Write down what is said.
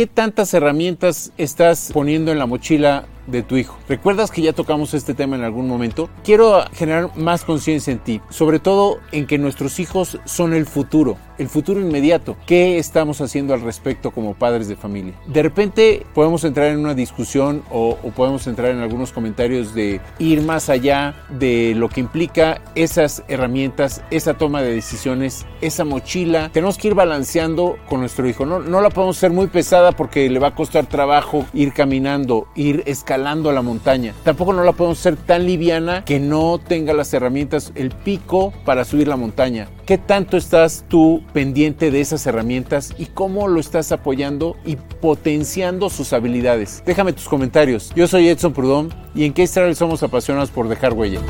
¿qué tantas herramientas estás poniendo en la mochila de tu hijo. ¿Recuerdas que ya tocamos este tema en algún momento? Quiero generar más conciencia en ti, sobre todo en que nuestros hijos son el futuro, el futuro inmediato. ¿Qué estamos haciendo al respecto como padres de familia? De repente podemos entrar en una discusión o, podemos entrar en algunos comentarios de ir más allá de lo que implica esas herramientas, esa toma de decisiones, esa mochila. Tenemos que ir balanceando con nuestro hijo. No, no la podemos hacer muy pesada porque le va a costar trabajo ir caminando, ir escalando escalando la montaña. Tampoco no la podemos hacer tan liviana que no tenga las herramientas, el pico para subir la montaña. ¿Qué tanto estás tú pendiente de esas herramientas y cómo lo estás apoyando y potenciando sus habilidades? Déjame tus comentarios. Yo soy Edson Prudón y en K-Style somos apasionados por dejar huella.